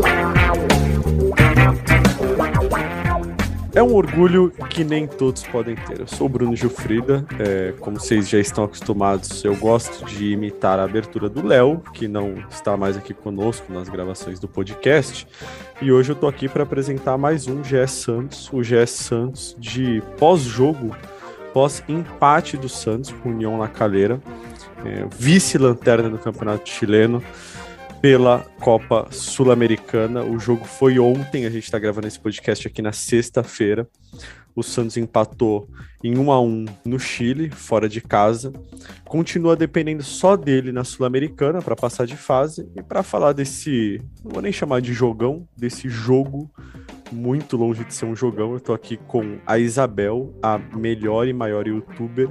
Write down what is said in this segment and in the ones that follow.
Wow. É um orgulho que nem todos podem ter. Eu sou o Bruno Gilfrida, é, como vocês já estão acostumados, eu gosto de imitar a abertura do Léo, que não está mais aqui conosco nas gravações do podcast. E hoje eu tô aqui para apresentar mais um GS Santos, o GS Santos de pós-jogo, pós-empate do Santos com União na Calheira, é, vice-lanterna do Campeonato Chileno pela Copa Sul-Americana. O jogo foi ontem, a gente está gravando esse podcast aqui na sexta-feira. O Santos empatou em 1 a 1 no Chile, fora de casa. Continua dependendo só dele na Sul-Americana para passar de fase. E para falar desse, não vou nem chamar de jogão, desse jogo muito longe de ser um jogão, eu estou aqui com a Isabel, a melhor e maior youtuber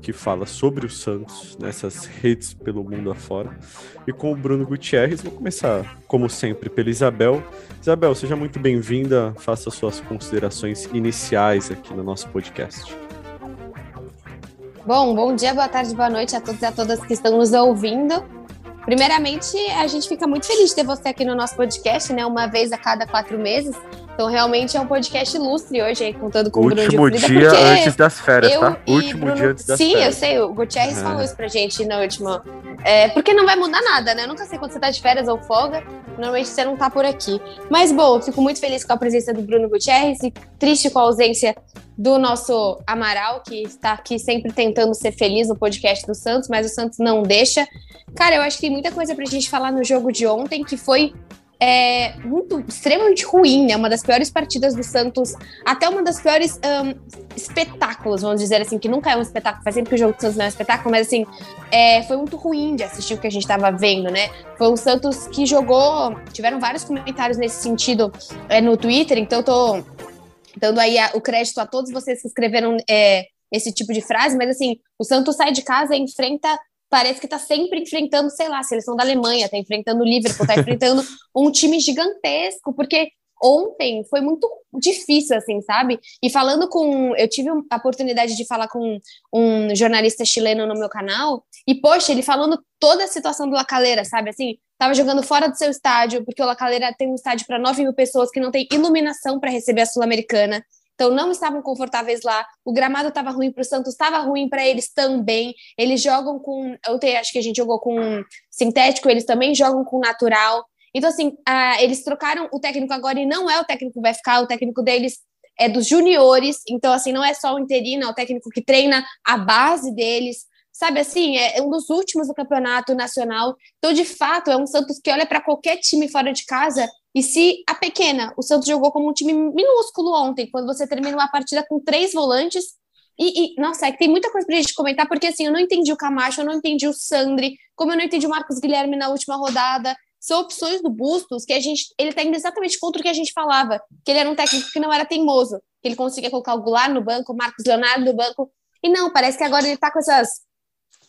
que fala sobre o Santos nessas redes pelo mundo afora. E com o Bruno Gutierrez, vou começar, como sempre, pela Isabel. Isabel, seja muito bem-vinda, faça suas considerações iniciais aqui no nosso podcast. Bom, bom dia, boa tarde, boa noite a todos e a todas que estão nos ouvindo. Primeiramente, a gente fica muito feliz de ter você aqui no nosso podcast, né? Uma vez a cada quatro meses. Então, realmente é um podcast ilustre hoje, aí, contando com Último o Bruno de dia antes das férias, tá? Último Bruno... dia antes das Sim, férias. Sim, eu sei, o Gutierrez é. falou isso pra gente na última. É, porque não vai mudar nada, né? Eu nunca sei quando você tá de férias ou folga, normalmente você não tá por aqui. Mas, bom, fico muito feliz com a presença do Bruno Gutierrez e triste com a ausência do nosso Amaral, que está aqui sempre tentando ser feliz no podcast do Santos, mas o Santos não deixa. Cara, eu acho que tem muita coisa pra gente falar no jogo de ontem, que foi é, muito, extremamente ruim, né? Uma das piores partidas do Santos, até uma das piores um, espetáculos, vamos dizer assim, que nunca é um espetáculo, faz sempre que o jogo do Santos não é um espetáculo, mas assim, é, foi muito ruim de assistir o que a gente estava vendo, né? Foi um Santos que jogou, tiveram vários comentários nesse sentido é, no Twitter, então eu tô dando aí a, o crédito a todos vocês que escreveram é, esse tipo de frase, mas assim, o Santos sai de casa e enfrenta parece que está sempre enfrentando, sei lá, a seleção da Alemanha, está enfrentando o Liverpool, está enfrentando um time gigantesco, porque ontem foi muito difícil, assim, sabe? E falando com. Eu tive a oportunidade de falar com um jornalista chileno no meu canal, e, poxa, ele falando toda a situação do Lacaleira, sabe? Assim, tava jogando fora do seu estádio, porque o Lacaleira tem um estádio para 9 mil pessoas que não tem iluminação para receber a Sul-Americana. Então não estavam confortáveis lá. O gramado estava ruim para o Santos, estava ruim para eles também. Eles jogam com, eu acho que a gente jogou com sintético, eles também jogam com natural. Então assim, eles trocaram o técnico agora e não é o técnico que vai ficar, o técnico deles é dos juniores. Então assim, não é só o interino, é o técnico que treina a base deles sabe assim, é um dos últimos do campeonato nacional. Então, de fato, é um Santos que olha para qualquer time fora de casa e se a pequena, o Santos jogou como um time minúsculo ontem, quando você termina uma partida com três volantes. E, e, nossa, é que tem muita coisa pra gente comentar, porque assim, eu não entendi o Camacho, eu não entendi o Sandri, como eu não entendi o Marcos Guilherme na última rodada. São opções do Bustos que a gente. Ele tá indo exatamente contra o que a gente falava, que ele era um técnico que não era teimoso, que ele conseguia colocar o Goulart no banco, o Marcos Leonardo no banco. E não, parece que agora ele tá com essas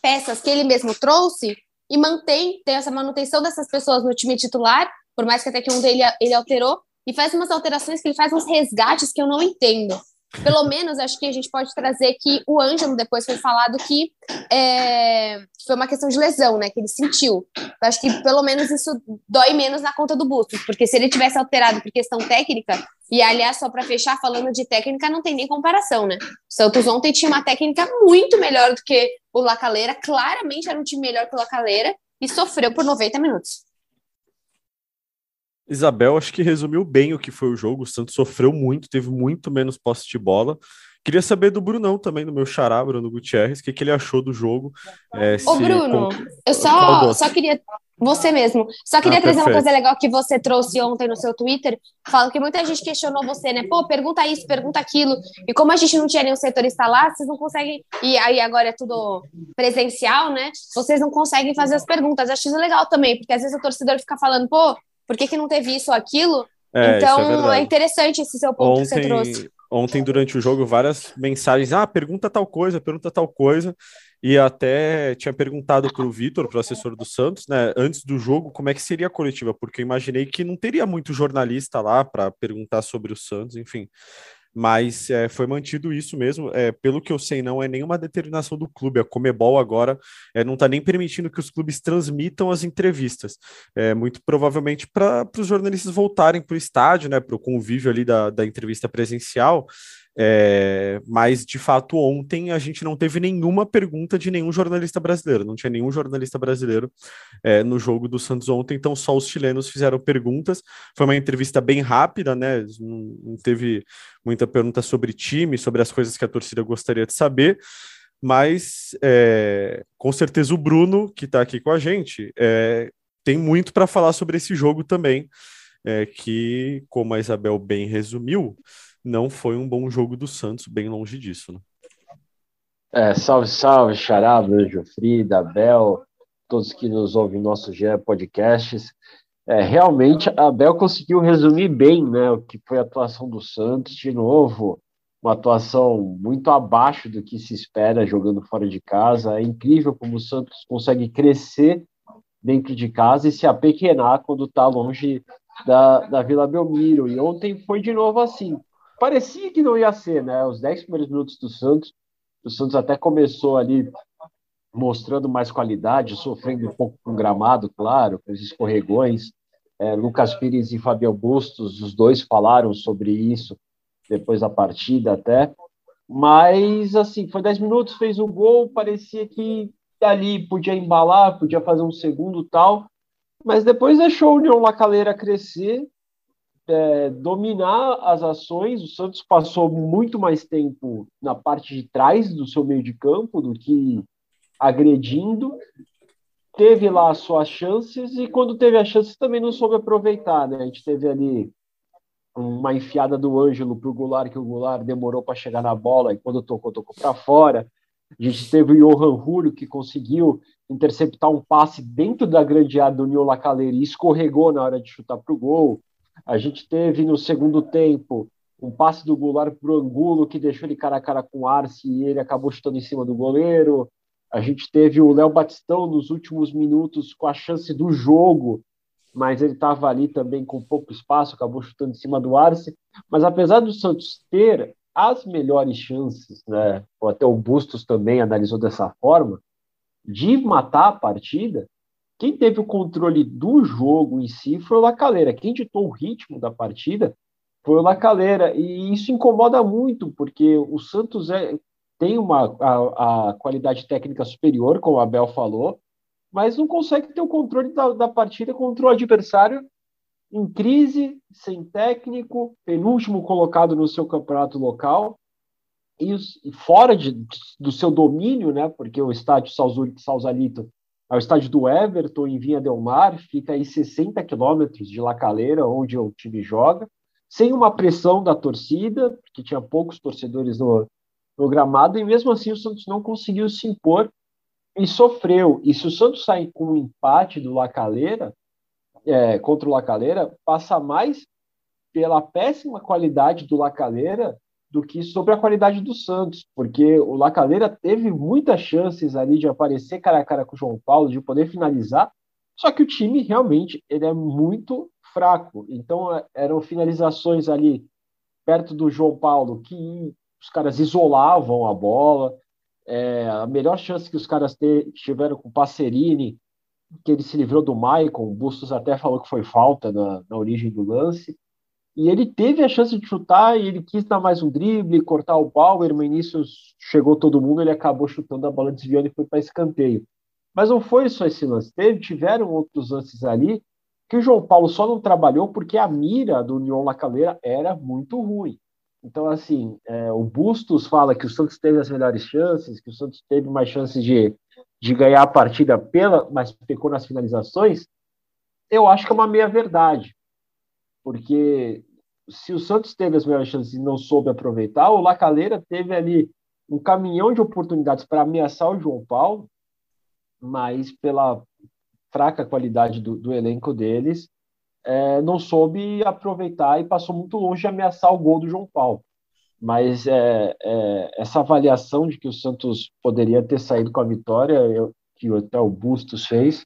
peças que ele mesmo trouxe e mantém, tem essa manutenção dessas pessoas no time titular, por mais que até que um dele ele alterou, e faz umas alterações que ele faz uns resgates que eu não entendo. Pelo menos acho que a gente pode trazer que o Ângelo depois foi falado que é, foi uma questão de lesão, né? Que ele sentiu. Eu acho que pelo menos isso dói menos na conta do Bustos, porque se ele tivesse alterado por questão técnica, e aliás, só para fechar, falando de técnica, não tem nem comparação, né? O Santos ontem tinha uma técnica muito melhor do que o Lacaleira, claramente era um time melhor que o Lacaleira, e sofreu por 90 minutos. Isabel, acho que resumiu bem o que foi o jogo. O Santos sofreu muito, teve muito menos posse de bola. Queria saber do Brunão também, do meu xará, Bruno Gutierrez, o que, que ele achou do jogo. É, Ô, Bruno, com... eu só, só queria. Você mesmo. Só queria ah, trazer perfeito. uma coisa legal que você trouxe ontem no seu Twitter. Falo que muita gente questionou você, né? Pô, pergunta isso, pergunta aquilo. E como a gente não tinha nenhum setorista lá, vocês não conseguem. E aí agora é tudo presencial, né? Vocês não conseguem fazer as perguntas. Acho isso legal também, porque às vezes o torcedor fica falando, pô, por que, que não teve isso ou aquilo? É, então, é, é, interessante esse seu ponto ontem, que você trouxe. Ontem, durante o jogo, várias mensagens. Ah, pergunta tal coisa, pergunta tal coisa. E até tinha perguntado para o Vitor, para o assessor do Santos, né, antes do jogo, como é que seria a coletiva, porque eu imaginei que não teria muito jornalista lá para perguntar sobre o Santos, enfim. Mas é, foi mantido isso mesmo. É, pelo que eu sei, não é nenhuma determinação do clube. A Comebol agora é, não está nem permitindo que os clubes transmitam as entrevistas. É, muito provavelmente para os jornalistas voltarem para o estádio, né, para o convívio ali da, da entrevista presencial. É, mas de fato, ontem a gente não teve nenhuma pergunta de nenhum jornalista brasileiro, não tinha nenhum jornalista brasileiro é, no jogo do Santos ontem, então só os chilenos fizeram perguntas. Foi uma entrevista bem rápida, né? Não, não teve muita pergunta sobre time, sobre as coisas que a torcida gostaria de saber. Mas é, com certeza o Bruno, que está aqui com a gente, é, tem muito para falar sobre esse jogo também, é, que, como a Isabel bem resumiu, não foi um bom jogo do Santos, bem longe disso. Né? É, salve, salve, Xará, Bruno Frida, Abel, todos que nos ouvem nosso GE Podcasts. É, realmente, a Abel conseguiu resumir bem né, o que foi a atuação do Santos, de novo, uma atuação muito abaixo do que se espera jogando fora de casa. É incrível como o Santos consegue crescer dentro de casa e se apequenar quando está longe da, da Vila Belmiro. E ontem foi de novo assim parecia que não ia ser, né? Os 10 primeiros minutos do Santos, o Santos até começou ali mostrando mais qualidade, sofrendo um pouco com o gramado, claro, com os escorregões. É, Lucas Pires e Fabio Bustos, os dois falaram sobre isso depois da partida até. Mas, assim, foi 10 minutos, fez o gol, parecia que ali podia embalar, podia fazer um segundo tal, mas depois deixou o União Lacaleira crescer é, dominar as ações. O Santos passou muito mais tempo na parte de trás do seu meio de campo do que agredindo. Teve lá as suas chances e quando teve as chances também não soube aproveitar, né? A gente teve ali uma enfiada do Ângelo para o Goulart, que o Goulart demorou para chegar na bola e quando tocou, tocou para fora. A gente teve o Johan Rúrio, que conseguiu interceptar um passe dentro da grande área do Niola Caleira e escorregou na hora de chutar para o gol. A gente teve no segundo tempo um passe do Goulart para o Angulo que deixou ele cara a cara com o Arce e ele acabou chutando em cima do goleiro. A gente teve o Léo Batistão nos últimos minutos com a chance do jogo, mas ele estava ali também com pouco espaço, acabou chutando em cima do Arce. Mas apesar do Santos ter as melhores chances, né, ou até o Bustos também analisou dessa forma, de matar a partida, quem teve o controle do jogo em si foi o Lacaleira. Quem ditou o ritmo da partida foi o Lacaleira. E isso incomoda muito, porque o Santos é, tem uma, a, a qualidade técnica superior, como a Abel falou, mas não consegue ter o controle da, da partida contra o adversário em crise, sem técnico, penúltimo colocado no seu campeonato local e, fora de, do seu domínio, né? Porque o estádio Sausalito ao estádio do Everton, em Vinha Del Mar, fica aí 60 quilômetros de Lacaleira, onde o time joga, sem uma pressão da torcida, porque tinha poucos torcedores no, no gramado, e mesmo assim o Santos não conseguiu se impor e sofreu. E se o Santos sair com um empate do Lacaleira, é, contra o Lacaleira, passa mais pela péssima qualidade do Lacaleira do que sobre a qualidade do Santos, porque o Lacaleira teve muitas chances ali de aparecer cara a cara com o João Paulo, de poder finalizar, só que o time realmente ele é muito fraco. Então é, eram finalizações ali perto do João Paulo que os caras isolavam a bola. É, a melhor chance que os caras tiveram com o Passerini, que ele se livrou do Maicon, o Bustos até falou que foi falta na, na origem do lance. E ele teve a chance de chutar e ele quis dar mais um drible, cortar o Bauer, mas nisso chegou todo mundo, ele acabou chutando a bola desviando e foi para escanteio. Mas não foi só esse lance, teve, tiveram outros lances ali que o João Paulo só não trabalhou porque a mira do União Lacaleira era muito ruim. Então, assim, é, o Bustos fala que o Santos teve as melhores chances, que o Santos teve mais chances de, de ganhar a partida pela, mas pecou nas finalizações. Eu acho que é uma meia-verdade porque se o Santos teve as melhores chances e não soube aproveitar, o Lacaleira teve ali um caminhão de oportunidades para ameaçar o João Paulo, mas pela fraca qualidade do, do elenco deles, é, não soube aproveitar e passou muito longe de ameaçar o gol do João Paulo. mas é, é, essa avaliação de que o Santos poderia ter saído com a vitória, eu, que até o Bustos fez,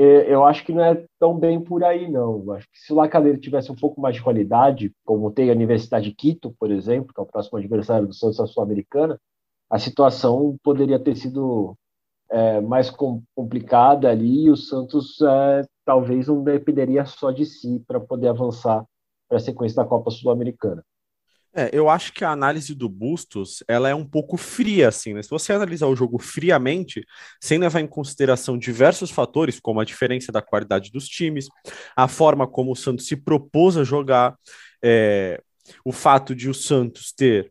eu acho que não é tão bem por aí, não. Eu acho que se o Lacaleiro tivesse um pouco mais de qualidade, como tem a Universidade de Quito, por exemplo, que é o próximo adversário do Santos Sul-Americana, a situação poderia ter sido é, mais complicada ali e o Santos é, talvez não dependeria só de si para poder avançar para a sequência da Copa Sul-Americana. É, eu acho que a análise do Bustos ela é um pouco fria, assim, né? Se você analisar o jogo friamente, sem levar em consideração diversos fatores, como a diferença da qualidade dos times, a forma como o Santos se propôs a jogar, é, o fato de o Santos ter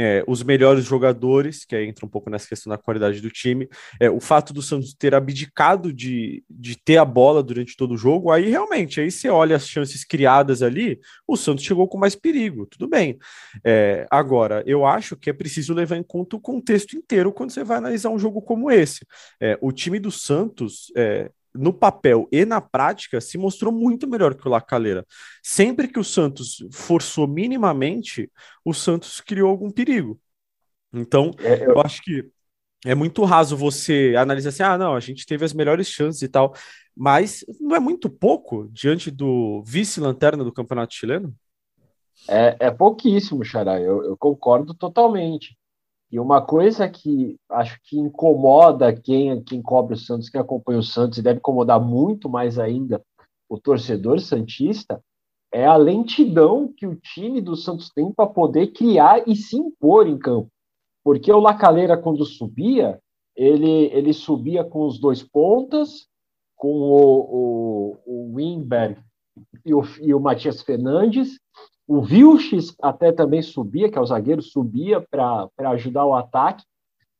é, os melhores jogadores, que aí entra um pouco nessa questão da qualidade do time, é, o fato do Santos ter abdicado de, de ter a bola durante todo o jogo, aí realmente, aí você olha as chances criadas ali, o Santos chegou com mais perigo, tudo bem. É, agora, eu acho que é preciso levar em conta o contexto inteiro quando você vai analisar um jogo como esse. É, o time do Santos é, no papel e na prática, se mostrou muito melhor que o Lacaleira. Sempre que o Santos forçou minimamente, o Santos criou algum perigo. Então, é, eu... eu acho que é muito raso você analisar assim: ah, não, a gente teve as melhores chances e tal, mas não é muito pouco diante do vice-lanterna do Campeonato Chileno? É, é pouquíssimo, Xará, eu, eu concordo totalmente. E uma coisa que acho que incomoda quem, quem cobre o Santos, quem acompanha o Santos, e deve incomodar muito mais ainda o torcedor Santista, é a lentidão que o time do Santos tem para poder criar e se impor em campo. Porque o Lacaleira, quando subia, ele, ele subia com os dois pontas, com o, o, o Wimberg e o, e o Matias Fernandes, o Vilches até também subia, que é o zagueiro, subia para ajudar o ataque.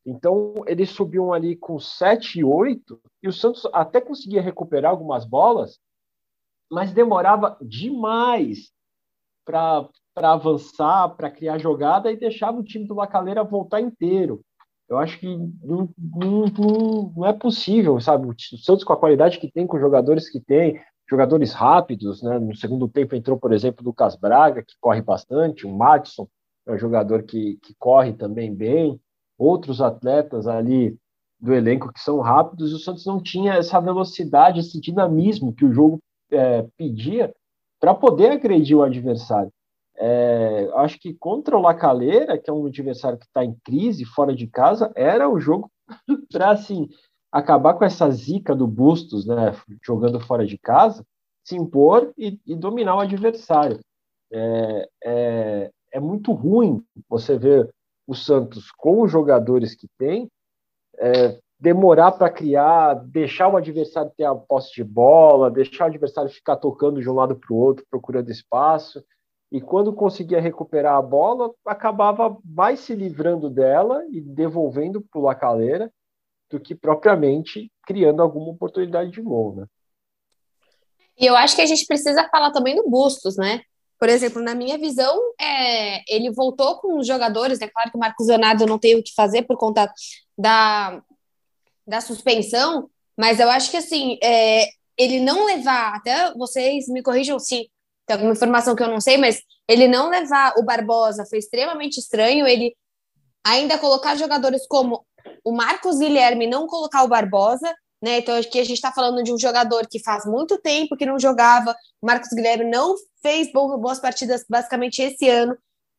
Então, eles subiam ali com 7 e 8, e o Santos até conseguia recuperar algumas bolas, mas demorava demais para avançar, para criar jogada, e deixava o time do Lacaleira voltar inteiro. Eu acho que não, não, não é possível, sabe? O Santos, com a qualidade que tem, com os jogadores que tem, jogadores rápidos, né? No segundo tempo entrou, por exemplo, o Lucas Braga, que corre bastante, o Matson, é um jogador que, que corre também bem, outros atletas ali do elenco que são rápidos, e o Santos não tinha essa velocidade, esse dinamismo que o jogo é, pedia para poder agredir o adversário. É, acho que contra o Lacaleira, que é um adversário que está em crise, fora de casa, era o jogo para assim, acabar com essa zica do Bustos, né, jogando fora de casa, se impor e, e dominar o adversário. É, é, é, muito ruim você ver o Santos com os jogadores que tem é, demorar para criar, deixar o adversário ter a posse de bola, deixar o adversário ficar tocando de um lado para o outro, procurando espaço. E quando conseguia recuperar a bola, acabava mais se livrando dela e devolvendo para o Lacaleira do que propriamente criando alguma oportunidade de gol, né? E eu acho que a gente precisa falar também do Bustos, né? Por exemplo, na minha visão, é, ele voltou com os jogadores, é né? claro que o Marcos Leonardo não tem o que fazer por conta da, da suspensão, mas eu acho que assim, é, ele não levar, até vocês me corrijam se tem alguma informação que eu não sei, mas ele não levar o Barbosa foi extremamente estranho, ele ainda colocar jogadores como o Marcos Guilherme não colocar o Barbosa, né? Então aqui a gente está falando de um jogador que faz muito tempo que não jogava. O Marcos Guilherme não fez boas partidas basicamente esse ano.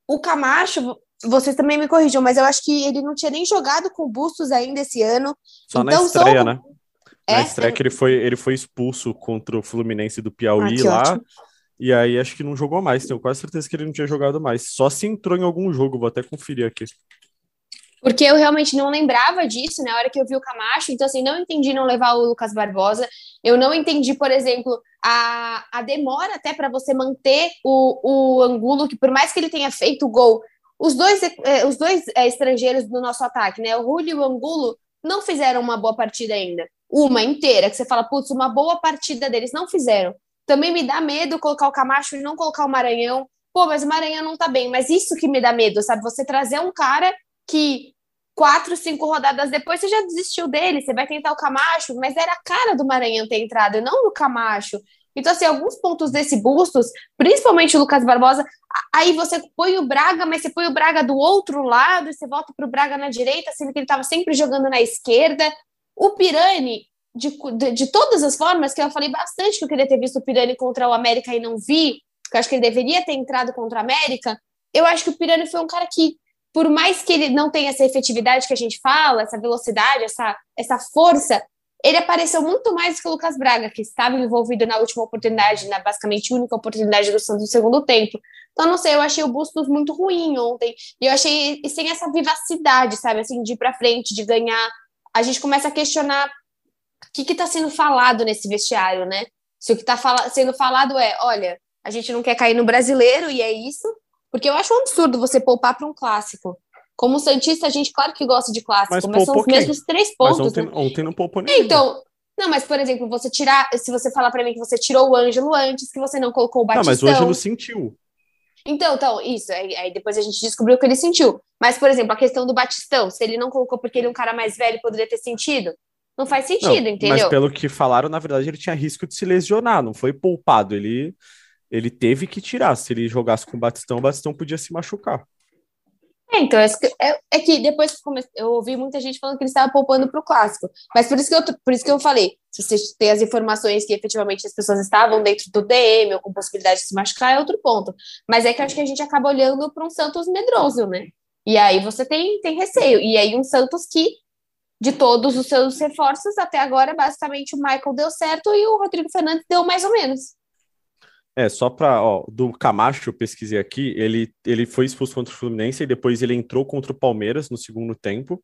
O Camacho, vocês também me corrijam, mas eu acho que ele não tinha nem jogado com o Bustos ainda esse ano. Só então, na estreia, são... né? É, na estreia que ele foi, ele foi expulso contra o Fluminense do Piauí ah, lá. Ótimo. E aí acho que não jogou mais. Tenho quase certeza que ele não tinha jogado mais. Só se entrou em algum jogo, vou até conferir aqui. Porque eu realmente não lembrava disso na hora que eu vi o Camacho, então assim, não entendi não levar o Lucas Barbosa. Eu não entendi, por exemplo, a, a demora até para você manter o, o Angulo, que por mais que ele tenha feito o gol, os dois, eh, os dois eh, estrangeiros do nosso ataque, né? O Julio e o Angulo não fizeram uma boa partida ainda. Uma inteira, que você fala, putz, uma boa partida deles, não fizeram. Também me dá medo colocar o Camacho e não colocar o Maranhão. Pô, mas o Maranhão não tá bem. Mas isso que me dá medo, sabe? Você trazer um cara que quatro, cinco rodadas depois você já desistiu dele, você vai tentar o Camacho, mas era a cara do Maranhão ter entrado, não do Camacho. Então, assim, alguns pontos desse Bustos, principalmente o Lucas Barbosa, Aí você põe o Braga, mas você põe o Braga do outro lado e você volta para o Braga na direita, sendo que ele estava sempre jogando na esquerda. O Pirani, de, de, de, todas as formas, que eu falei bastante que eu queria ter visto o Pirani contra o América e não vi, que eu acho que ele deveria ter entrado contra o América. Eu acho que o Pirani foi um cara que, por mais que ele não tenha essa efetividade que a gente fala, essa velocidade, essa, essa força, ele apareceu muito mais que o Lucas Braga, que estava envolvido na última oportunidade, na basicamente única oportunidade do Santos no segundo tempo. Então, não sei, eu achei o Bustos muito ruim ontem. E eu achei sem essa vivacidade, sabe, assim, de ir para frente, de ganhar. A gente começa a questionar o que está sendo falado nesse vestiário, né? Se o que está fala sendo falado é, olha, a gente não quer cair no brasileiro e é isso, porque eu acho um absurdo você poupar para um clássico. Como Santista, a gente, claro que gosta de clássico, mas, mas são os quem? mesmos três pontos. Mas ontem, né? ontem não poupou ninguém. Então, não, mas, por exemplo, você tirar. Se você falar para mim que você tirou o Ângelo antes, que você não colocou o Batistão. Não, mas o Ângelo sentiu. Então, então, isso. Aí, aí, depois a gente descobriu que ele sentiu. Mas, por exemplo, a questão do Batistão, se ele não colocou porque ele é um cara mais velho, poderia ter sentido. Não faz sentido, não, entendeu? Mas pelo que falaram, na verdade, ele tinha risco de se lesionar, não foi poupado. Ele, ele teve que tirar. Se ele jogasse com o Batistão, o Batistão podia se machucar. É, então, é, é, é que depois eu ouvi muita gente falando que ele estava poupando para o clássico. Mas por isso, que eu, por isso que eu falei: se você tem as informações que efetivamente as pessoas estavam dentro do DM ou com possibilidade de se machucar, é outro ponto. Mas é que acho que a gente acaba olhando para um Santos medroso, né? E aí você tem, tem receio. E aí um Santos que, de todos os seus reforços, até agora, basicamente o Michael deu certo e o Rodrigo Fernandes deu mais ou menos. É, só para, ó, do Camacho, eu pesquisei aqui, ele, ele foi expulso contra o Fluminense e depois ele entrou contra o Palmeiras no segundo tempo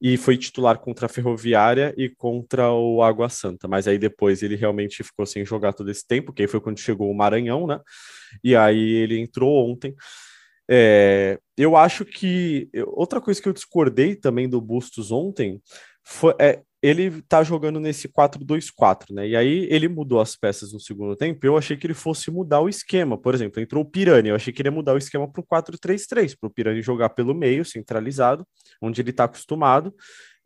e foi titular contra a Ferroviária e contra o Água Santa, mas aí depois ele realmente ficou sem jogar todo esse tempo, que aí foi quando chegou o Maranhão, né? E aí ele entrou ontem. É, eu acho que outra coisa que eu discordei também do Bustos ontem foi, é, ele tá jogando nesse 4-2-4, né? E aí ele mudou as peças no segundo tempo. Eu achei que ele fosse mudar o esquema. Por exemplo, entrou o Pirani. Eu achei que ele ia mudar o esquema para o 4-3-3, para o Pirani jogar pelo meio, centralizado, onde ele está acostumado.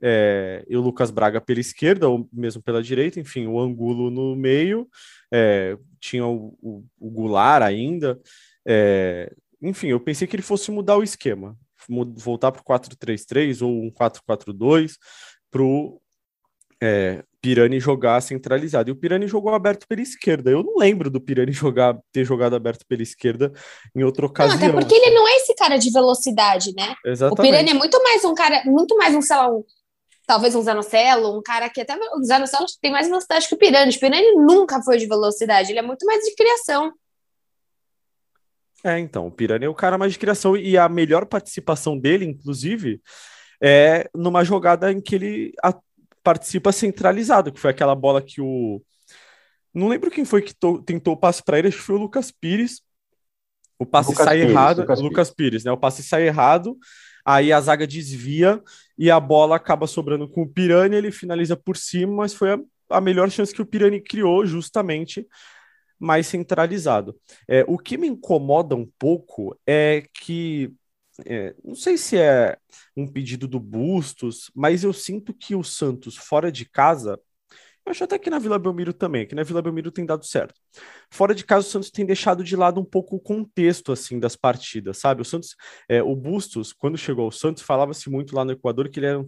É, e o Lucas Braga pela esquerda, ou mesmo pela direita, enfim, o Angulo no meio, é, tinha o, o, o Goulart ainda. É, enfim, eu pensei que ele fosse mudar o esquema, voltar para o 4-3-3 ou um 4-4-2 para o é, Pirani jogar centralizado. E o Pirani jogou aberto pela esquerda. Eu não lembro do Pirani jogar, ter jogado aberto pela esquerda em outra ocasião. Não, até porque ele não é esse cara de velocidade, né? Exatamente. O Pirani é muito mais um cara, muito mais um, sei lá, um, talvez um Zanocelo, um cara que até o Zanocelo tem mais velocidade que o Pirani. O Pirani nunca foi de velocidade, ele é muito mais de criação. É, então, o Pirani é o cara mais de criação e a melhor participação dele, inclusive, é numa jogada em que ele participa centralizado, que foi aquela bola que o. Não lembro quem foi que tentou o passe para ele, acho que foi o Lucas Pires. O passe Lucas sai Pires, errado, Lucas, Lucas Pires. Pires, né? O passe sai errado, aí a zaga desvia e a bola acaba sobrando com o Pirani, ele finaliza por cima, mas foi a, a melhor chance que o Pirani criou, justamente mais centralizado. É, o que me incomoda um pouco é que é, não sei se é um pedido do Bustos, mas eu sinto que o Santos fora de casa, eu acho até que na Vila Belmiro também, que na Vila Belmiro tem dado certo. Fora de casa, o Santos tem deixado de lado um pouco o contexto assim das partidas, sabe? O Santos, é, o Bustos, quando chegou ao Santos, falava-se muito lá no Equador que ele era um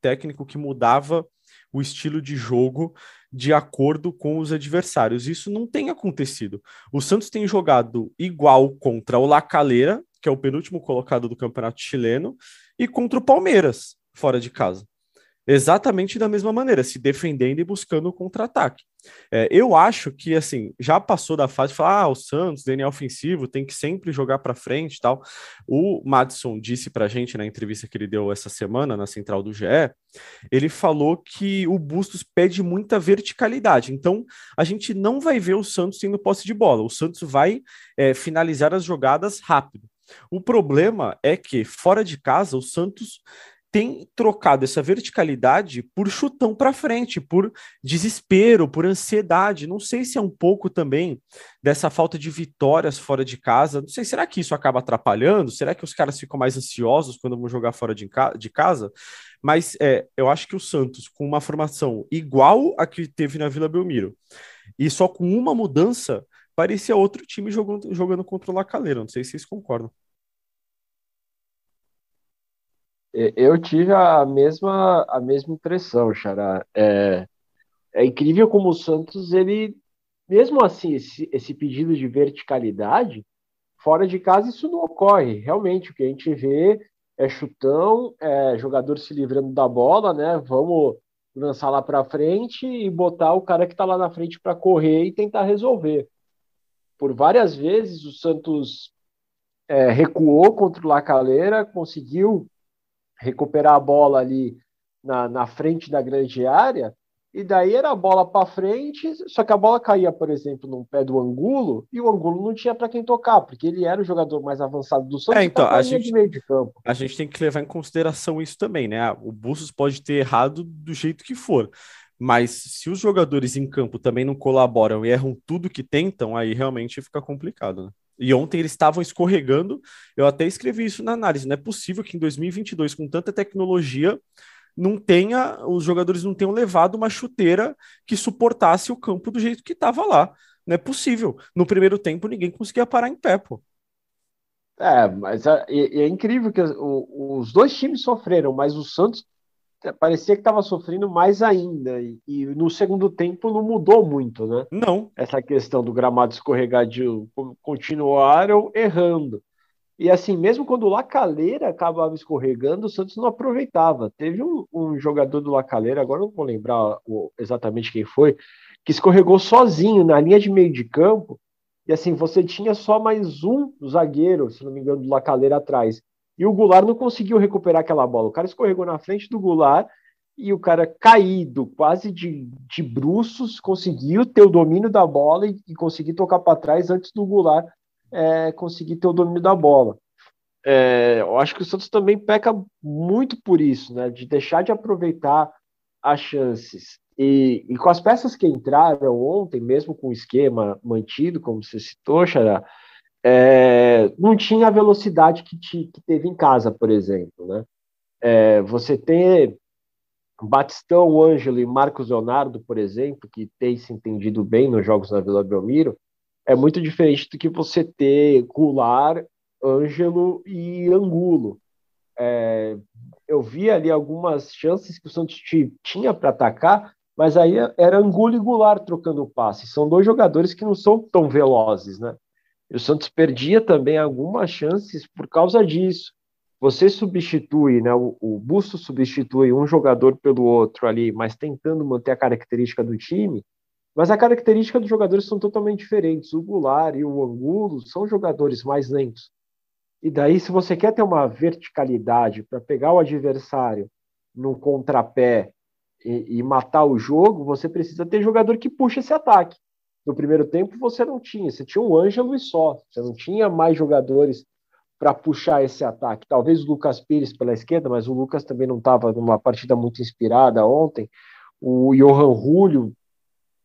técnico que mudava o estilo de jogo de acordo com os adversários. Isso não tem acontecido. O Santos tem jogado igual contra o La Calera, que é o penúltimo colocado do Campeonato Chileno, e contra o Palmeiras, fora de casa. Exatamente da mesma maneira, se defendendo e buscando o contra-ataque. É, eu acho que, assim, já passou da fase de falar, ah, o Santos, DNA ofensivo, tem que sempre jogar para frente e tal. O Madison disse pra gente na entrevista que ele deu essa semana na central do GE, ele falou que o Bustos pede muita verticalidade. Então, a gente não vai ver o Santos tendo posse de bola. O Santos vai é, finalizar as jogadas rápido. O problema é que, fora de casa, o Santos tem trocado essa verticalidade por chutão para frente, por desespero, por ansiedade. Não sei se é um pouco também dessa falta de vitórias fora de casa. Não sei, será que isso acaba atrapalhando? Será que os caras ficam mais ansiosos quando vão jogar fora de, de casa? Mas é, eu acho que o Santos, com uma formação igual a que teve na Vila Belmiro, e só com uma mudança, parecia outro time jogando, jogando contra o Lacaleira. Não sei se vocês concordam. Eu tive a mesma, a mesma impressão, Xará. É, é incrível como o Santos, ele, mesmo assim, esse, esse pedido de verticalidade, fora de casa isso não ocorre. Realmente, o que a gente vê é chutão, é jogador se livrando da bola, né? Vamos lançar lá para frente e botar o cara que está lá na frente para correr e tentar resolver. Por várias vezes o Santos é, recuou contra o Lacaleira, conseguiu recuperar a bola ali na, na frente da grande área, e daí era a bola para frente, só que a bola caía, por exemplo, no pé do Angulo, e o Angulo não tinha para quem tocar, porque ele era o jogador mais avançado do Santos. É, então, a gente, meio de campo. a gente tem que levar em consideração isso também, né? O Bustos pode ter errado do jeito que for, mas se os jogadores em campo também não colaboram e erram tudo que tentam, aí realmente fica complicado, né? E ontem eles estavam escorregando. Eu até escrevi isso na análise. Não é possível que em 2022, com tanta tecnologia, não tenha os jogadores não tenham levado uma chuteira que suportasse o campo do jeito que estava lá. Não é possível. No primeiro tempo, ninguém conseguia parar em pé, pô. É, mas é, é incrível que os dois times sofreram, mas o Santos parecia que estava sofrendo mais ainda. E, e, no segundo tempo não mudou muito, né? Não. Essa questão do gramado escorregadio continuaram errando. E assim, mesmo quando o Lacaleira acabava escorregando, o Santos não aproveitava. Teve um, um jogador do Lacaleira, agora não vou lembrar o, exatamente quem foi, que escorregou sozinho na linha de meio de campo. E assim, você tinha só mais um zagueiro, se não me engano, do Lacaleira atrás. E o Goulart não conseguiu recuperar aquela bola. O cara escorregou na frente do Goulart e o cara caído, quase de, de bruços, conseguiu ter o domínio da bola e, e conseguir tocar para trás antes do Goulart é, conseguir ter o domínio da bola. É, eu acho que o Santos também peca muito por isso, né? De deixar de aproveitar as chances. E, e com as peças que entraram ontem, mesmo com o esquema mantido, como você citou, Xará, é, não tinha a velocidade que, te, que, teve em casa, por exemplo, né? É, você ter Batistão, Ângelo e Marcos Leonardo, por exemplo, que tem se entendido bem nos jogos na Vila Belmiro, é muito diferente do que você ter Goulart, Ângelo e Angulo. É, eu vi ali algumas chances que o Santos tinha para atacar, mas aí era Angulo e Goulart trocando passe. São dois jogadores que não são tão velozes, né? E o Santos perdia também algumas chances por causa disso. Você substitui, né? O, o Busto substitui um jogador pelo outro ali, mas tentando manter a característica do time, mas a característica dos jogadores são totalmente diferentes. O Goulart e o Angulo são jogadores mais lentos. E daí, se você quer ter uma verticalidade para pegar o adversário no contrapé e, e, matar o jogo, você precisa ter jogador que puxa esse ataque. No primeiro tempo você não tinha, você tinha o Ângelo e só, você não tinha mais jogadores para puxar esse ataque. Talvez o Lucas Pires pela esquerda, mas o Lucas também não estava numa partida muito inspirada ontem. O Johan Julio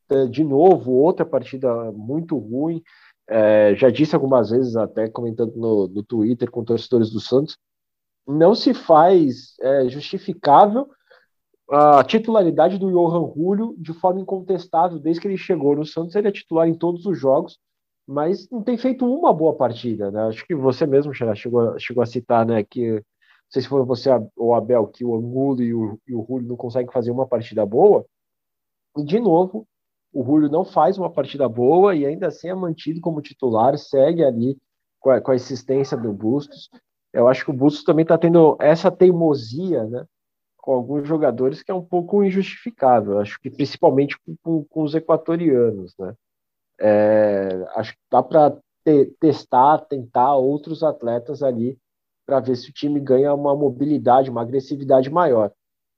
é, de novo, outra partida muito ruim. É, já disse algumas vezes, até comentando no, no Twitter com torcedores do Santos, não se faz é, justificável a titularidade do Johan Julio de forma incontestável. Desde que ele chegou no Santos, ele é titular em todos os jogos, mas não tem feito uma boa partida. Né? Acho que você mesmo chegou, chegou a citar né, que, não sei se foi você ou Abel, que o Angulo e o, e o Julio não conseguem fazer uma partida boa. E, de novo, o Julio não faz uma partida boa e ainda assim é mantido como titular, segue ali com a, com a do Bustos. Eu acho que o Bustos também está tendo essa teimosia, né, com alguns jogadores que é um pouco injustificável. Acho que principalmente com, com os equatorianos, né. É, acho que dá para te, testar, tentar outros atletas ali para ver se o time ganha uma mobilidade, uma agressividade maior.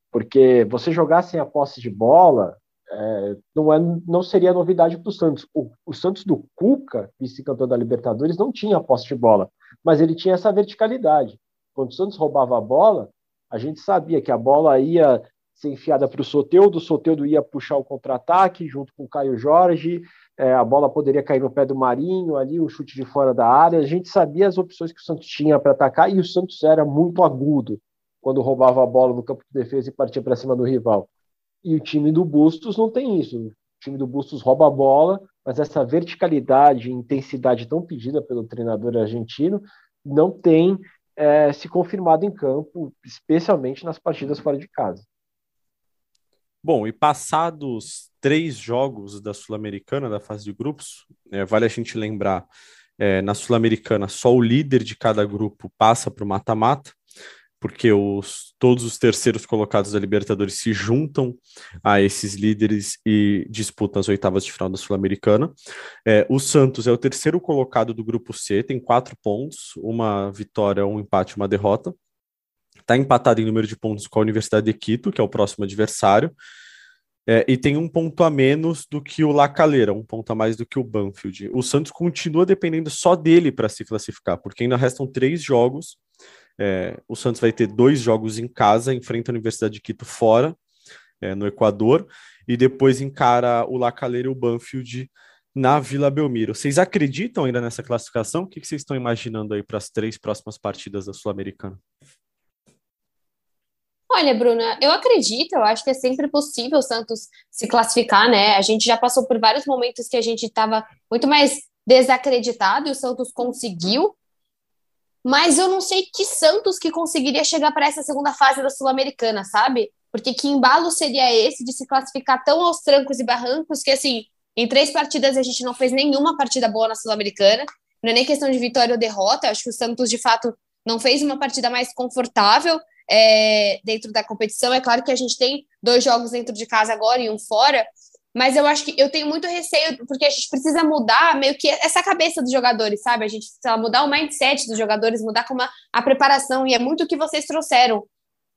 Porque você jogar sem a posse de bola, é, não, é, não seria novidade para o Santos. O Santos do Cuca, vice-campeão da Libertadores, não tinha posse de bola, mas ele tinha essa verticalidade. Quando o Santos roubava a bola, a gente sabia que a bola ia ser enfiada para o Soteudo, o Soteudo ia puxar o contra-ataque junto com o Caio Jorge, é, a bola poderia cair no pé do Marinho ali, o chute de fora da área. A gente sabia as opções que o Santos tinha para atacar e o Santos era muito agudo quando roubava a bola no campo de defesa e partia para cima do rival. E o time do Bustos não tem isso. time do Bustos rouba a bola, mas essa verticalidade e intensidade tão pedida pelo treinador argentino não tem é, se confirmado em campo, especialmente nas partidas fora de casa. Bom, e passados três jogos da Sul-Americana, da fase de grupos, é, vale a gente lembrar, é, na Sul-Americana, só o líder de cada grupo passa para o mata-mata, porque os, todos os terceiros colocados da Libertadores se juntam a esses líderes e disputam as oitavas de final da Sul-Americana. É, o Santos é o terceiro colocado do grupo C, tem quatro pontos, uma vitória, um empate, uma derrota está empatado em número de pontos com a Universidade de Quito, que é o próximo adversário, é, e tem um ponto a menos do que o Lacaleira, um ponto a mais do que o Banfield. O Santos continua dependendo só dele para se classificar, porque ainda restam três jogos. É, o Santos vai ter dois jogos em casa, enfrenta a Universidade de Quito fora, é, no Equador, e depois encara o Lacaleira e o Banfield na Vila Belmiro. Vocês acreditam ainda nessa classificação? O que vocês estão imaginando aí para as três próximas partidas da Sul-Americana? Olha, Bruna, eu acredito, eu acho que é sempre possível o Santos se classificar, né? A gente já passou por vários momentos que a gente estava muito mais desacreditado e o Santos conseguiu. Mas eu não sei que Santos que conseguiria chegar para essa segunda fase da Sul-Americana, sabe? Porque que embalo seria esse de se classificar tão aos trancos e barrancos que, assim, em três partidas a gente não fez nenhuma partida boa na Sul-Americana. Não é nem questão de vitória ou derrota. Eu acho que o Santos, de fato, não fez uma partida mais confortável é, dentro da competição. É claro que a gente tem dois jogos dentro de casa agora e um fora, mas eu acho que eu tenho muito receio, porque a gente precisa mudar meio que essa cabeça dos jogadores, sabe? A gente precisa mudar o mindset dos jogadores, mudar como a, a preparação, e é muito o que vocês trouxeram. O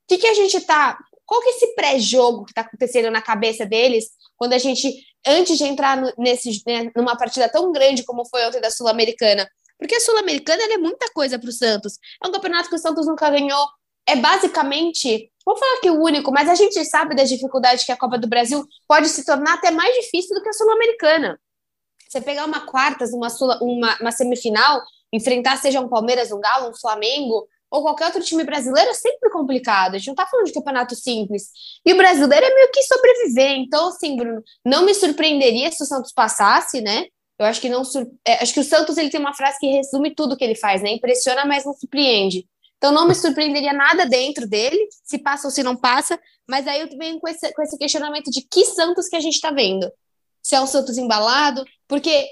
que, que a gente tá. Qual que é esse pré-jogo que está acontecendo na cabeça deles quando a gente, antes de entrar no, nesse, né, numa partida tão grande como foi ontem da Sul-Americana? Porque a Sul-Americana é muita coisa para o Santos. É um campeonato que o Santos nunca ganhou, é basicamente, vou falar que o único, mas a gente sabe das dificuldades que a Copa do Brasil pode se tornar até mais difícil do que a Sul-Americana. Você pegar uma quartas, uma, uma, uma semifinal, enfrentar seja um Palmeiras, um Galo, um Flamengo, ou qualquer outro time brasileiro é sempre complicado. A gente não tá falando de campeonato simples. E o brasileiro é meio que sobreviver. Então, assim, Bruno, não me surpreenderia se o Santos passasse, né? Eu acho que não. É, acho que o Santos ele tem uma frase que resume tudo que ele faz, né? Impressiona, mas não surpreende. Então não me surpreenderia nada dentro dele, se passa ou se não passa, mas aí eu venho com esse, com esse questionamento de que Santos que a gente está vendo. Se é um Santos embalado, porque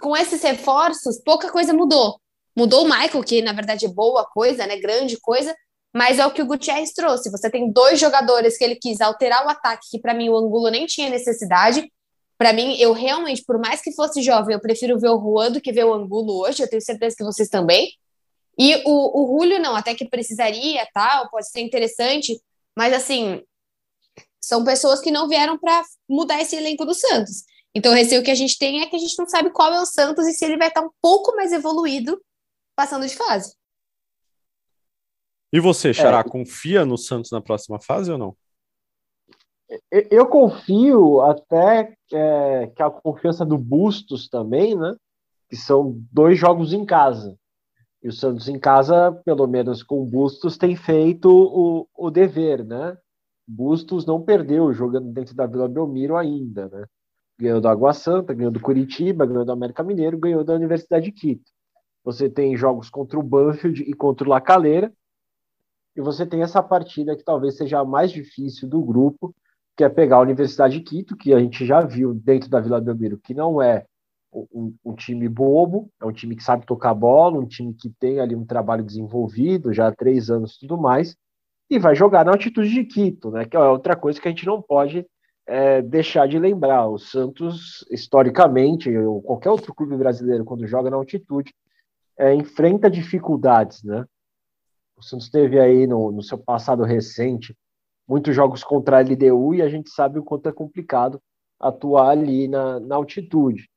com esses reforços, pouca coisa mudou. Mudou o Michael, que na verdade é boa coisa, né? Grande coisa, mas é o que o Gutierrez trouxe. Você tem dois jogadores que ele quis alterar o ataque, que para mim o Angulo nem tinha necessidade. Para mim, eu realmente, por mais que fosse jovem, eu prefiro ver o Juan do que ver o Angulo hoje. Eu tenho certeza que vocês também. E o, o Julio, não, até que precisaria, tal, pode ser interessante, mas assim, são pessoas que não vieram para mudar esse elenco do Santos. Então, o receio que a gente tem é que a gente não sabe qual é o Santos e se ele vai estar um pouco mais evoluído passando de fase. E você, Xará, é. confia no Santos na próxima fase ou não? Eu confio até é, que a confiança do Bustos também, né? Que são dois jogos em casa. E o Santos em casa, pelo menos com Bustos, tem feito o, o dever, né? Bustos não perdeu jogando dentro da Vila Belmiro ainda, né? Ganhou do Água Santa, ganhou do Curitiba, ganhou do América Mineiro, ganhou da Universidade de Quito. Você tem jogos contra o Banfield e contra o La Calera, e você tem essa partida que talvez seja a mais difícil do grupo, que é pegar a Universidade de Quito, que a gente já viu dentro da Vila Belmiro, que não é um, um, time bobo, é um time que sabe tocar bola, um time que tem ali um trabalho desenvolvido já há três anos e tudo mais, e vai jogar na altitude de Quito, né? Que é outra coisa que a gente não pode é, deixar de lembrar. O Santos, historicamente, ou qualquer outro clube brasileiro, quando joga na altitude, é, enfrenta dificuldades, né? O Santos teve aí no, no seu passado recente muitos jogos contra a LDU e a gente sabe o quanto é complicado atuar ali na, na altitude.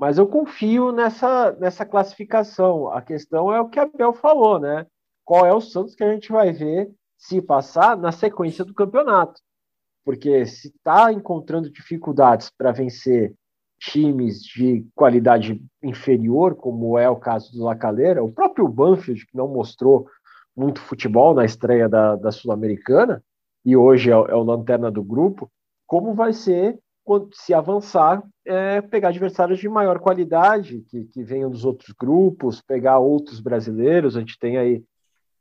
Mas eu confio nessa, nessa classificação. A questão é o que a Bel falou, né? Qual é o Santos que a gente vai ver se passar na sequência do campeonato? Porque se está encontrando dificuldades para vencer times de qualidade inferior, como é o caso do Lacaleira, o próprio Banfield, que não mostrou muito futebol na estreia da, da Sul-Americana, e hoje é, é o lanterna do grupo, como vai ser se avançar, é, pegar adversários de maior qualidade, que, que venham dos outros grupos, pegar outros brasileiros. A gente tem aí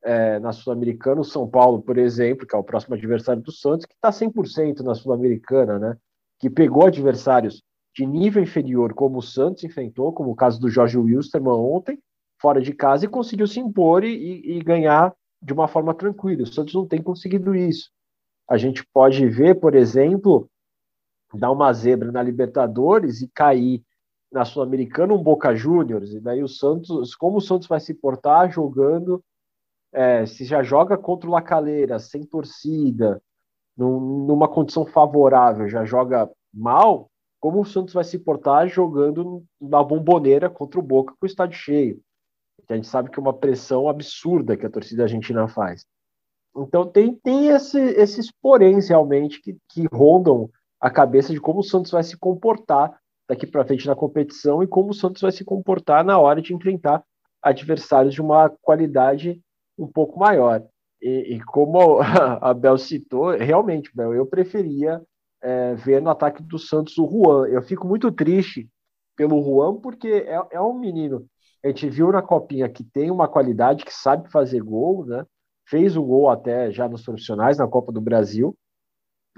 é, na Sul-Americana o São Paulo, por exemplo, que é o próximo adversário do Santos, que está 100% na Sul-Americana, né? que pegou adversários de nível inferior, como o Santos enfrentou, como o caso do Jorge Wilstermann ontem, fora de casa, e conseguiu se impor e, e ganhar de uma forma tranquila. O Santos não tem conseguido isso. A gente pode ver, por exemplo, dar uma zebra na Libertadores e cair na Sul-Americana um Boca Juniors, e daí o Santos, como o Santos vai se portar jogando, é, se já joga contra o Lacaleira, sem torcida, num, numa condição favorável, já joga mal, como o Santos vai se portar jogando na bomboneira contra o Boca com o estádio cheio. A gente sabe que é uma pressão absurda que a torcida argentina faz. Então tem, tem esse, esses poréns realmente que, que rondam a cabeça de como o Santos vai se comportar daqui para frente na competição e como o Santos vai se comportar na hora de enfrentar adversários de uma qualidade um pouco maior. E, e como a Bel citou, realmente, Bel, eu preferia é, ver no ataque do Santos o Juan. Eu fico muito triste pelo Juan, porque é, é um menino. A gente viu na copinha que tem uma qualidade, que sabe fazer gol, né? Fez o gol até já nos profissionais na Copa do Brasil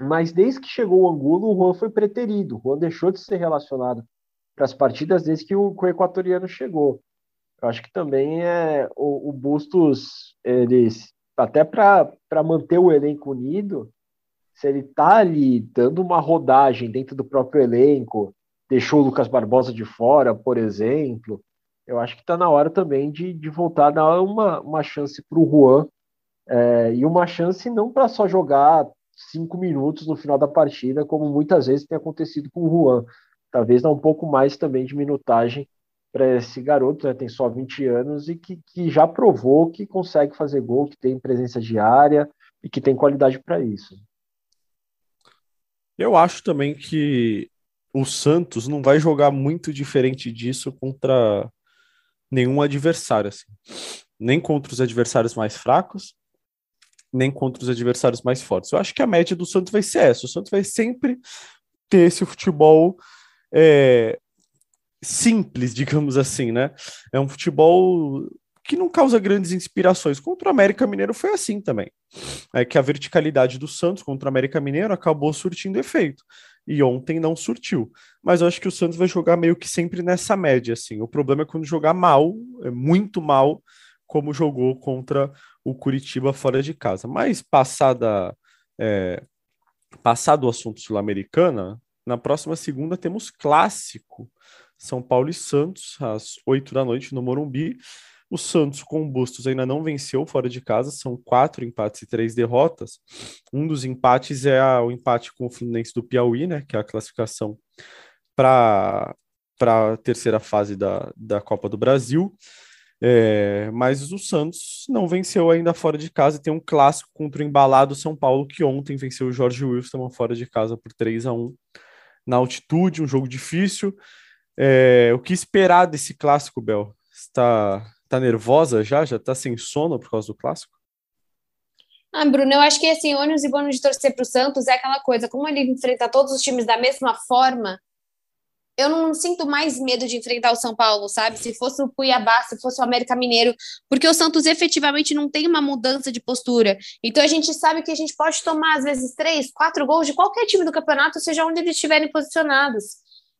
mas desde que chegou o Angulo, o Juan foi preterido. O Juan deixou de ser relacionado para as partidas desde que o, o, equatoriano chegou. Eu acho que também é o, o Bustos, eles até para manter o elenco unido, se ele está ali dando uma rodagem dentro do próprio elenco, deixou o Lucas Barbosa de fora, por exemplo, eu acho que está na hora também de, de voltar a dar uma, uma chance para o Juan, é, e uma chance não para só jogar cinco minutos no final da partida, como muitas vezes tem acontecido com o Juan. Talvez dar um pouco mais também de minutagem para esse garoto, né, tem só 20 anos e que, que já provou que consegue fazer gol, que tem presença diária e que tem qualidade para isso. Eu acho também que o Santos não vai jogar muito diferente disso contra nenhum adversário, assim. nem contra os adversários mais fracos, nem contra os adversários mais fortes. Eu acho que a média do Santos vai ser essa. O Santos vai sempre ter esse futebol é, simples, digamos assim, né? É um futebol que não causa grandes inspirações. Contra o América Mineiro foi assim também. É que a verticalidade do Santos contra o América Mineiro acabou surtindo efeito. E ontem não surtiu. Mas eu acho que o Santos vai jogar meio que sempre nessa média, assim. O problema é quando jogar mal, é muito mal, como jogou contra o Curitiba fora de casa. Mas passada é, passado o assunto sul-americana, na próxima segunda temos clássico São Paulo e Santos às oito da noite no Morumbi. O Santos com Bustos ainda não venceu fora de casa, são quatro empates e três derrotas. Um dos empates é a, o empate com o Fluminense do Piauí, né, que é a classificação para a terceira fase da, da Copa do Brasil. É, mas o Santos não venceu ainda fora de casa e tem um clássico contra o embalado São Paulo, que ontem venceu o Jorge Wilson fora de casa por 3 a 1 na altitude, um jogo difícil. É, o que esperar desse clássico, Bel? Está tá nervosa já? Já está sem sono por causa do clássico? Ah, Bruno, eu acho que assim, ônibus e bônus de torcer para o Santos é aquela coisa, como ele enfrenta todos os times da mesma forma, eu não sinto mais medo de enfrentar o São Paulo, sabe? Se fosse o Cuiabá, se fosse o América Mineiro, porque o Santos efetivamente não tem uma mudança de postura. Então a gente sabe que a gente pode tomar, às vezes, três, quatro gols de qualquer time do campeonato, seja onde eles estiverem posicionados.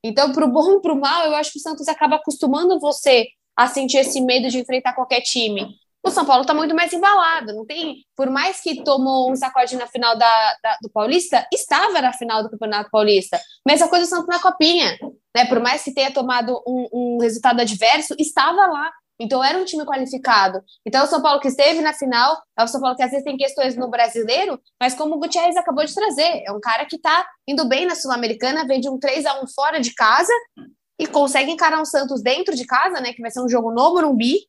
Então, para o bom e para o mal, eu acho que o Santos acaba acostumando você a sentir esse medo de enfrentar qualquer time o São Paulo está muito mais embalado. Não tem, por mais que tomou um sacode na final da, da, do Paulista, estava na final do Campeonato Paulista. Mesma coisa o Santos na Copinha, né? Por mais que tenha tomado um, um resultado adverso, estava lá. Então era um time qualificado. Então o São Paulo que esteve na final, é o São Paulo que às vezes tem questões no brasileiro, mas como o Gutierrez acabou de trazer, é um cara que está indo bem na Sul-Americana, vem de um 3 a 1 fora de casa e consegue encarar o Santos dentro de casa, né? Que vai ser um jogo no Morumbi,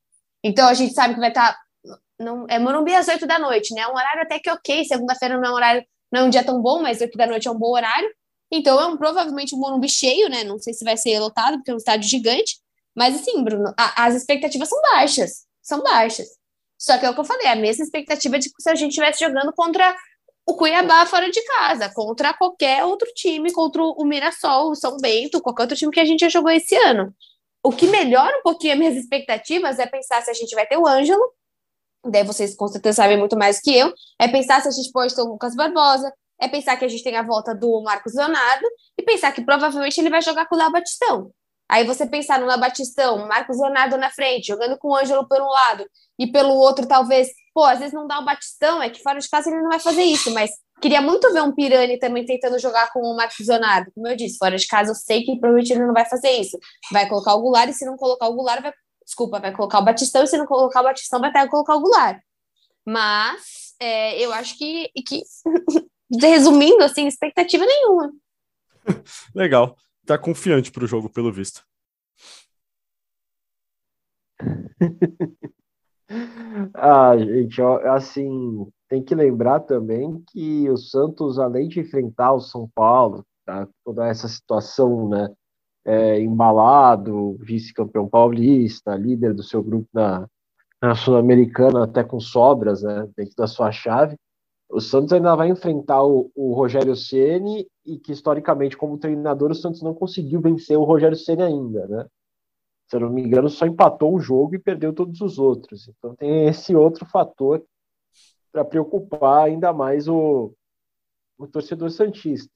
então a gente sabe que vai estar. Tá, é Morumbi às 8 da noite, né? É um horário até que ok. Segunda-feira não é um horário, não é um dia tão bom, mas 8 da noite é um bom horário. Então é um, provavelmente um Morumbi cheio, né? Não sei se vai ser lotado, porque é um estádio gigante. Mas assim, Bruno, a, as expectativas são baixas. São baixas. Só que é o que eu falei, a mesma expectativa de se a gente estivesse jogando contra o Cuiabá fora de casa, contra qualquer outro time, contra o Mirassol, o São Bento, qualquer outro time que a gente já jogou esse ano. O que melhora um pouquinho as minhas expectativas é pensar se a gente vai ter o Ângelo, daí vocês com certeza sabem muito mais que eu, é pensar se a gente pode ter o Lucas Barbosa, é pensar que a gente tem a volta do Marcos Leonardo e pensar que provavelmente ele vai jogar com o Léo Batistão. Aí você pensar no Léo Batistão, Marcos Leonardo na frente, jogando com o Ângelo por um lado e pelo outro, talvez, pô, às vezes não dá o Batistão, é que fora de casa ele não vai fazer isso, mas queria muito ver um Pirani também tentando jogar com o Marcos Leonardo. Como eu disse, fora de casa eu sei que provavelmente ele não vai fazer isso. Vai colocar o Goulart e se não colocar o Goulart, vai. Desculpa, vai colocar o Batistão e se não colocar o Batistão, vai até colocar o Goulart. Mas é, eu acho que, que resumindo, assim, expectativa nenhuma. Legal. Tá confiante pro jogo, pelo visto. ah, gente, assim, tem que lembrar também que o Santos, além de enfrentar o São Paulo, tá, toda essa situação, né, é, embalado, vice-campeão paulista, líder do seu grupo na, na Sul-Americana, até com sobras, né, dentro da sua chave, o Santos ainda vai enfrentar o, o Rogério Ceni e que historicamente como treinador o Santos não conseguiu vencer o Rogério Ceni ainda, né? Se eu não me engano, só empatou um jogo e perdeu todos os outros. Então tem esse outro fator para preocupar ainda mais o, o torcedor santista.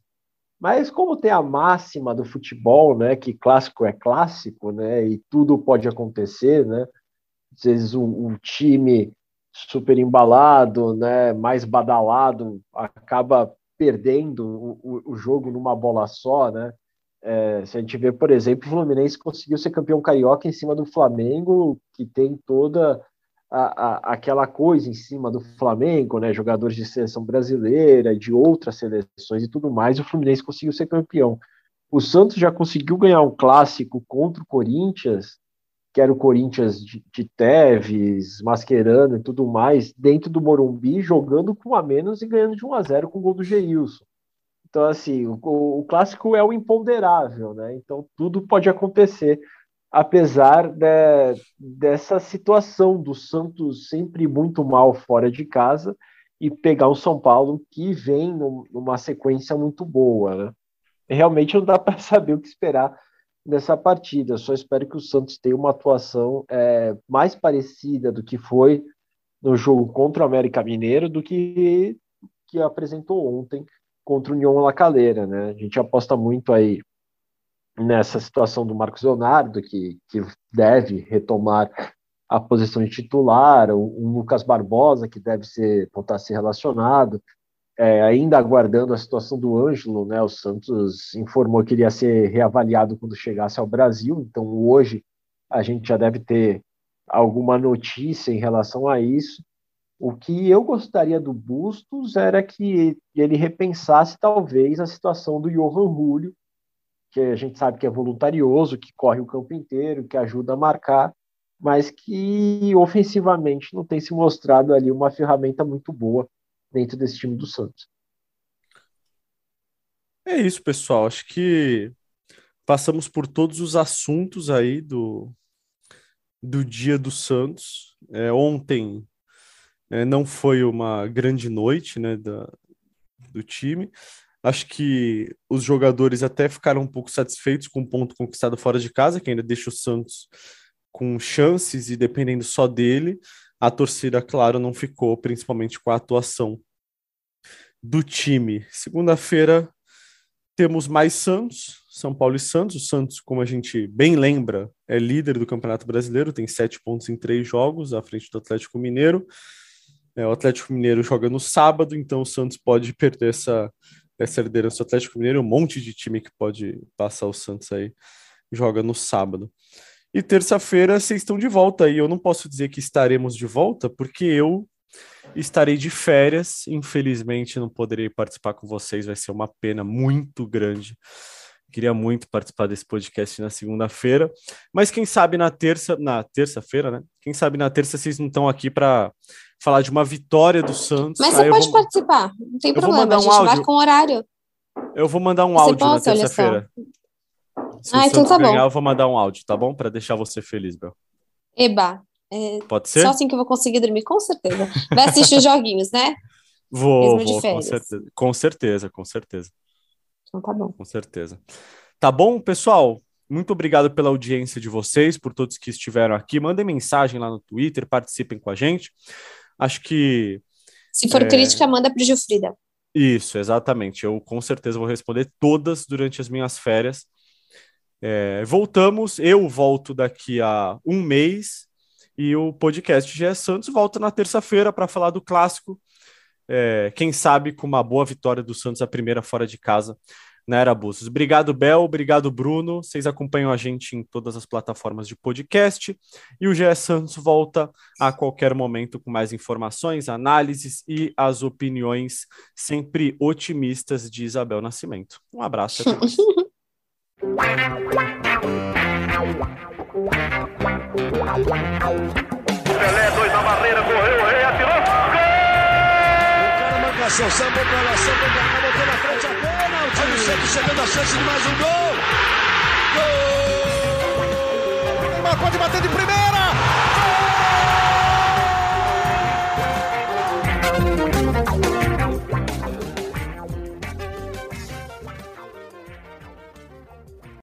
Mas como tem a máxima do futebol, né, que clássico é clássico, né, e tudo pode acontecer, né? Às vezes um, um time super embalado, né, mais badalado, acaba perdendo o, o, jogo numa bola só, né? É, se a gente vê, por exemplo, o Fluminense conseguiu ser campeão carioca em cima do Flamengo, que tem toda a, a, aquela coisa em cima do Flamengo, né? Jogadores de seleção brasileira, de outras seleções e tudo mais, o Fluminense conseguiu ser campeão. O Santos já conseguiu ganhar um clássico contra o Corinthians que era o Corinthians de, de Teves, Mascherano e tudo mais, dentro do Morumbi, jogando com a menos e ganhando de 1 a 0 com o gol do Geilson. Então, assim, o, o, clássico é o imponderável, né? Então, tudo pode acontecer, apesar de, dessa situação do Santos sempre muito mal fora de casa e pegar o São Paulo que vem numa sequência muito boa, né? Realmente não dá para saber o que esperar nessa partida. Só espero que o Santos tenha uma atuação é, mais parecida do que foi no jogo contra o América Mineiro do que que apresentou ontem contra o União La Calera, né? A gente aposta muito aí nessa situação do Marcos Leonardo, que, que deve retomar a posição de titular, o, o Lucas Barbosa, que deve ser voltar a ser relacionado, é, ainda aguardando a situação do Ângelo, né, o Santos informou que iria ser reavaliado quando chegasse ao Brasil, então hoje a gente já deve ter alguma notícia em relação a isso. O que eu gostaria do Bustos era que ele repensasse talvez a situação do Johan Julio, que a gente sabe que é voluntarioso, que corre o campo inteiro, que ajuda a marcar, mas que ofensivamente não tem se mostrado ali uma ferramenta muito boa dentro desse time do Santos. É isso, pessoal. Acho que passamos por todos os assuntos aí do, do dia do Santos. É, ontem é, não foi uma grande noite né, da, do time. Acho que os jogadores até ficaram um pouco satisfeitos com o ponto conquistado fora de casa, que ainda deixa o Santos com chances e dependendo só dele. A torcida, claro, não ficou, principalmente com a atuação do time. Segunda-feira temos mais Santos, São Paulo e Santos. O Santos, como a gente bem lembra, é líder do Campeonato Brasileiro, tem sete pontos em três jogos, à frente do Atlético Mineiro. É, o Atlético Mineiro joga no sábado, então o Santos pode perder essa, essa liderança do Atlético Mineiro. Um monte de time que pode passar o Santos aí joga no sábado. E terça-feira vocês estão de volta aí. Eu não posso dizer que estaremos de volta, porque eu estarei de férias. Infelizmente, não poderei participar com vocês. Vai ser uma pena muito grande. Queria muito participar desse podcast na segunda-feira, mas quem sabe na terça, na terça-feira, né? Quem sabe na terça vocês não estão aqui para falar de uma vitória do Santos. Mas você pode vou... participar, não tem eu problema. a gente um áudio. marca um horário. Eu vou mandar um você áudio na terça-feira. Se ah, então tá ganhar, bom. eu vou mandar um áudio, tá bom? Para deixar você feliz, Bel. Eba. É, Pode ser? Só assim que eu vou conseguir dormir, com certeza. Vai assistir os joguinhos, né? Vou, vou, com certeza. Com certeza, com certeza. Então tá bom. Com certeza. Tá bom, pessoal? Muito obrigado pela audiência de vocês, por todos que estiveram aqui. Mandem mensagem lá no Twitter, participem com a gente. Acho que. Se for é... crítica, manda para Gilfrida. Isso, exatamente. Eu com certeza vou responder todas durante as minhas férias. É, voltamos, eu volto daqui a um mês e o podcast GE Santos volta na terça-feira para falar do clássico. É, quem sabe com uma boa vitória do Santos, a primeira fora de casa na Era Bustos. Obrigado, Bel. Obrigado, Bruno. Vocês acompanham a gente em todas as plataformas de podcast. E o GE Santos volta a qualquer momento com mais informações, análises e as opiniões sempre otimistas de Isabel Nascimento. Um abraço. Até mais. Pelé, dois na barreira, correu, rei! O cara marcação, samba pra cá, botou na frente a pênalti. Olha o Santos chegando a chance de mais um gol. Gol! Neymar pode bater de primeira.